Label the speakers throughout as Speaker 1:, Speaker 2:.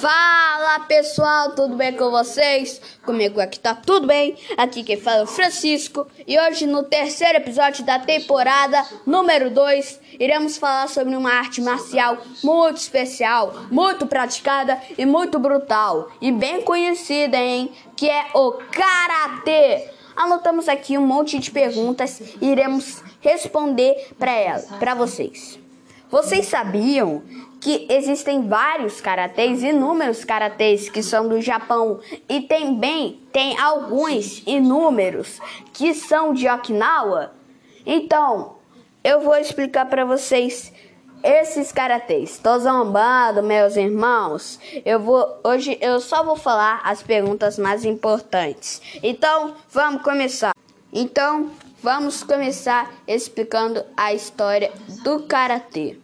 Speaker 1: Fala pessoal, tudo bem com vocês? Comigo aqui tá tudo bem. Aqui quem fala é o Francisco. E hoje, no terceiro episódio da temporada número 2, iremos falar sobre uma arte marcial muito especial, muito praticada e muito brutal. E bem conhecida, hein? Que é o Karatê. Anotamos aqui um monte de perguntas e iremos responder para ela, para vocês. Vocês sabiam que existem vários karatês, inúmeros karatês que são do Japão e também tem alguns inúmeros que são de Okinawa? Então, eu vou explicar para vocês esses karatês. Tô zombando, meus irmãos. Eu vou hoje eu só vou falar as perguntas mais importantes. Então, vamos começar. Então, vamos começar explicando a história do karatê.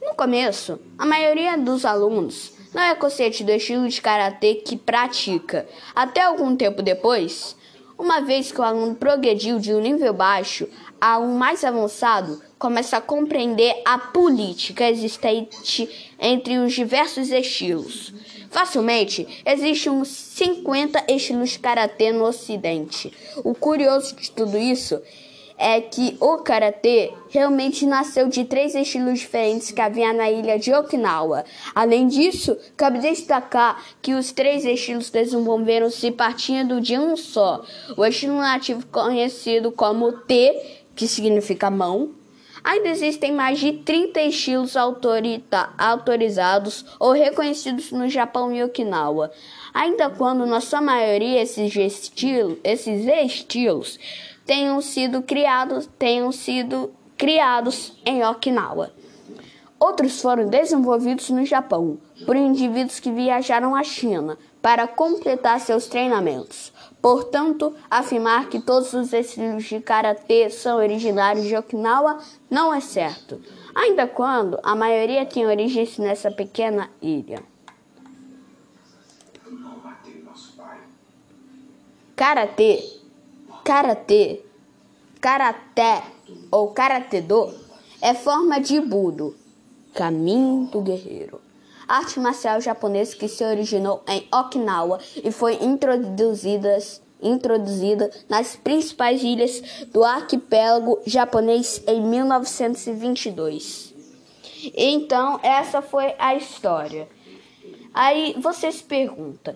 Speaker 1: No começo, a maioria dos alunos não é consciente do estilo de karatê que pratica. Até algum tempo depois, uma vez que o aluno progrediu de um nível baixo a um mais avançado, começa a compreender a política existente entre os diversos estilos. Facilmente, existem uns 50 estilos de karatê no ocidente. O curioso de tudo isso é que o karatê realmente nasceu de três estilos diferentes que havia na ilha de Okinawa. Além disso, cabe destacar que os três estilos desenvolveram-se partindo de um só. O estilo nativo conhecido como T, que significa mão. Ainda existem mais de 30 estilos autorizados ou reconhecidos no Japão e Okinawa. Ainda quando, na sua maioria, esses, esses estilos tenham sido criados, tenham sido criados em Okinawa. Outros foram desenvolvidos no Japão por indivíduos que viajaram à China para completar seus treinamentos. Portanto, afirmar que todos os estilos de karatê são originários de Okinawa não é certo, ainda quando a maioria tem origens nessa pequena ilha. Karatê Karatê, karaté ou karatê-do é forma de budo, caminho do guerreiro. Arte marcial japonesa que se originou em Okinawa e foi introduzida, introduzida nas principais ilhas do arquipélago japonês em 1922. Então, essa foi a história. Aí você se pergunta: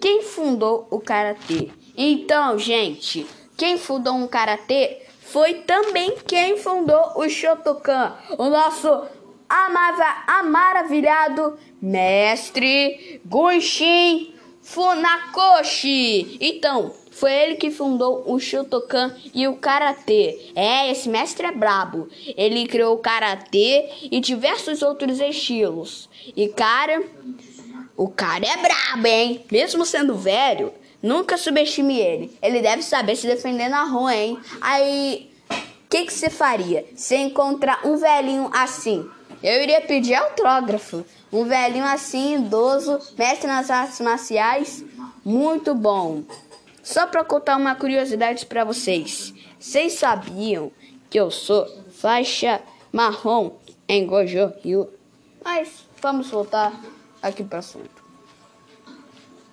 Speaker 1: quem fundou o karatê? Então, gente, quem fundou um karatê foi também quem fundou o Shotokan, o nosso amava, maravilhado mestre Gunshin Funakoshi. Então, foi ele que fundou o Shotokan e o Karatê. É, esse mestre é brabo. Ele criou o Karatê e diversos outros estilos. E cara, o cara é brabo, hein? Mesmo sendo velho, Nunca subestime ele. Ele deve saber se defender na rua, hein? Aí, o que, que você faria se encontrar um velhinho assim? Eu iria pedir autógrafo. Um velhinho assim, idoso, mestre nas artes marciais, muito bom. Só para contar uma curiosidade para vocês. Vocês sabiam que eu sou faixa marrom em Gojo Ryu? Mas vamos voltar aqui para o assunto.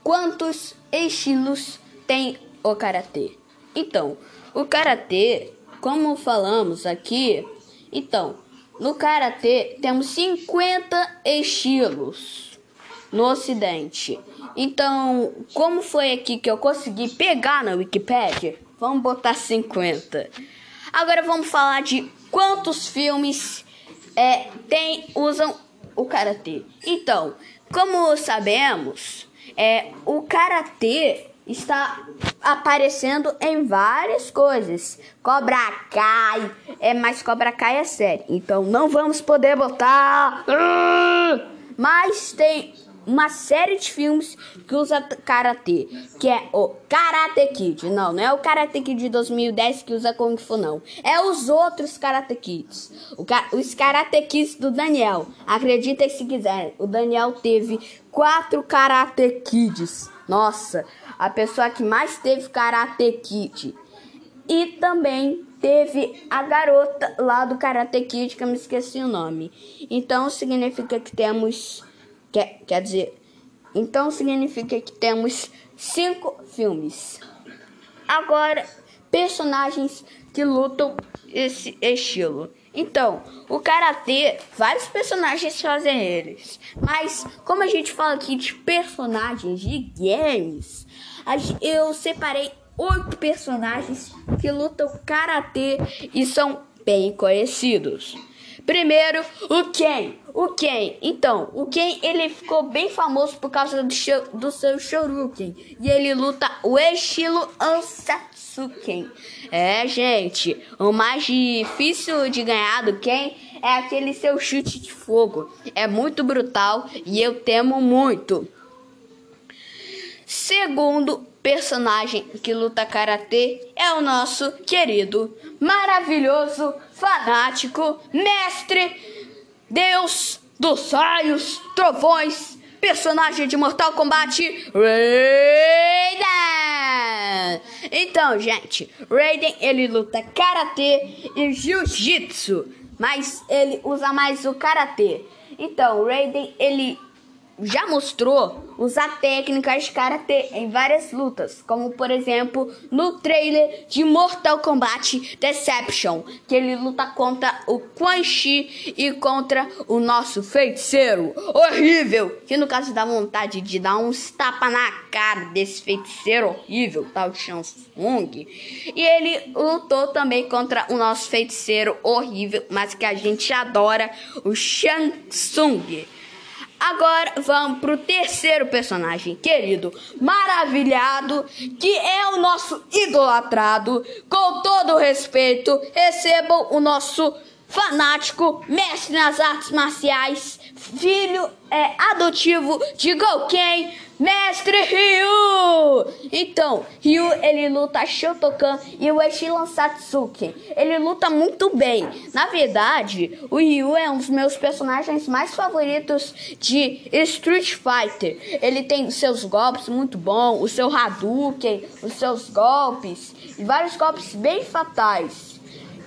Speaker 1: Quantos estilos tem o karatê? Então, o karatê, como falamos aqui, então, no karatê temos 50 estilos no ocidente. Então, como foi aqui que eu consegui pegar na Wikipedia, vamos botar 50. Agora vamos falar de quantos filmes é, tem usam o karatê. Então, como sabemos, é, o karatê está aparecendo em várias coisas. Cobra Kai, é, mas Cobra Kai é sério, então não vamos poder botar. Mas tem uma série de filmes que usa karatê, que é o Karate Kid. Não, não é o Karate Kid de 2010 que usa Kung Fu, não. É os outros Karate Kids. O, os Karate Kids do Daniel. Acreditem se quiser, o Daniel teve quatro Karate Kids. Nossa, a pessoa que mais teve Karate Kid. E também teve a garota lá do Karate Kid, que eu me esqueci o nome. Então significa que temos Quer, quer dizer, então significa que temos cinco filmes. Agora, personagens que lutam esse estilo. Então, o karatê, vários personagens fazem eles. Mas, como a gente fala aqui de personagens de games, eu separei oito personagens que lutam karatê e são bem conhecidos. Primeiro, o Ken. O Ken. Então, o Ken ele ficou bem famoso por causa do, show, do seu Shoryuken. E ele luta o estilo Ansatsuken. É, gente, o mais difícil de ganhar do Ken é aquele seu chute de fogo. É muito brutal e eu temo muito. Segundo personagem que luta karatê é o nosso querido, maravilhoso, fanático, mestre, Deus dos raios, trovões, personagem de Mortal Kombat, Raiden. Então, gente, Raiden ele luta karatê e jiu-jitsu, mas ele usa mais o karatê. Então, Raiden ele já mostrou usar técnicas karatê em várias lutas, como por exemplo no trailer de Mortal Kombat Deception, que ele luta contra o Quan Chi e contra o nosso feiticeiro horrível, que no caso dá vontade de dar uns tapa na cara desse feiticeiro horrível, tal Shang Tsung. E ele lutou também contra o nosso feiticeiro horrível, mas que a gente adora, o Shang Tsung. Agora vamos pro terceiro personagem, querido, maravilhado, que é o nosso idolatrado. Com todo respeito, recebam o nosso fanático, mestre nas artes marciais, filho é, adotivo de Gouken, Mestre Ryu! Então, Ryu ele luta Shotokan e o Eshilan Satsuki. Ele luta muito bem. Na verdade, o Ryu é um dos meus personagens mais favoritos de Street Fighter. Ele tem seus golpes muito bons, o seu Hadouken, os seus golpes vários golpes bem fatais.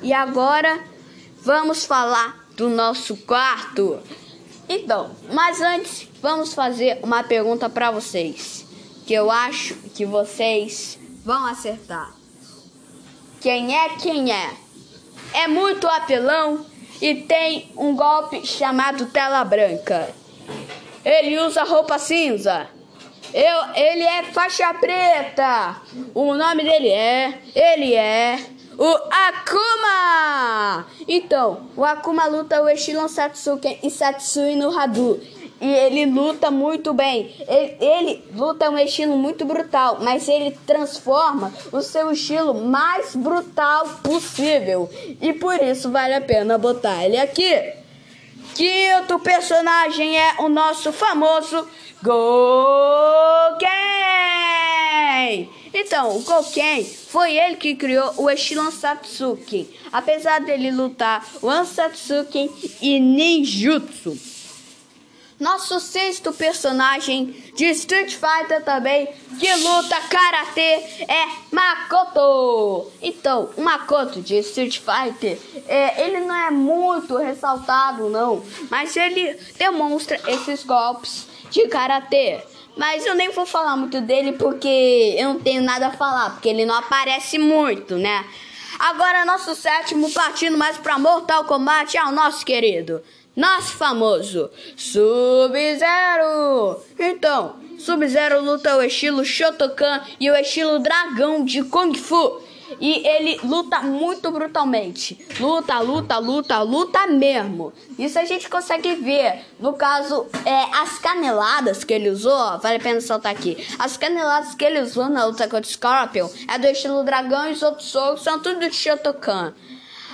Speaker 1: E agora vamos falar do nosso quarto. Então, mas antes vamos fazer uma pergunta para vocês, que eu acho que vocês vão acertar. Quem é quem é? É muito apelão e tem um golpe chamado tela branca. Ele usa roupa cinza. Eu, ele é faixa preta. O nome dele é, ele é o Akuma. Então, o Akuma luta o estilo Satsuki e Satsui no Hadu e ele luta muito bem. Ele, ele, luta um estilo muito brutal, mas ele transforma o seu estilo mais brutal possível. E por isso vale a pena botar ele aqui. Quinto personagem é o nosso famoso Gouken. Então, o Gouken foi ele que criou o estilo Ansatsuki. Apesar dele lutar o Ansatsuki e Ninjutsu. Nosso sexto personagem de Street Fighter também, que luta karatê, é Makoto. Então, o Makoto de Street Fighter, é, ele não é muito ressaltado, não, mas ele demonstra esses golpes de karatê. Mas eu nem vou falar muito dele porque eu não tenho nada a falar, porque ele não aparece muito, né? Agora, nosso sétimo, partindo mais pra Mortal Kombat, é o nosso querido nosso famoso Sub-Zero. Então, Sub-Zero luta o estilo Shotokan e o estilo Dragão de Kung Fu. E ele luta muito brutalmente. Luta, luta, luta, luta mesmo. Isso a gente consegue ver. No caso, é, as caneladas que ele usou, vale a pena saltar aqui. As caneladas que ele usou na luta contra o Scorpion é do estilo dragão e os outros socos são tudo de Shotokan.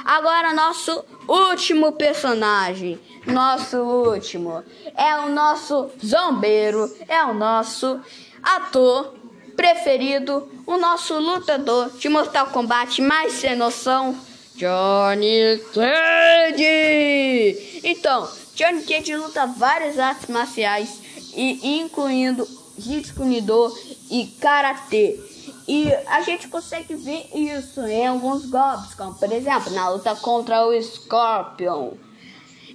Speaker 1: Agora, nosso último personagem nosso último. É o nosso zombeiro, é o nosso ator preferido, o nosso lutador de Mortal Kombat mais sem noção, Johnny Cage. Então, Johnny Cage luta várias artes marciais, e incluindo Jiu-Jitsu e Karatê. E a gente consegue ver isso em alguns golpes, como por exemplo na luta contra o Scorpion.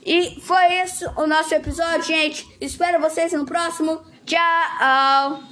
Speaker 1: E foi esse o nosso episódio, gente. Espero vocês no próximo. Tchau!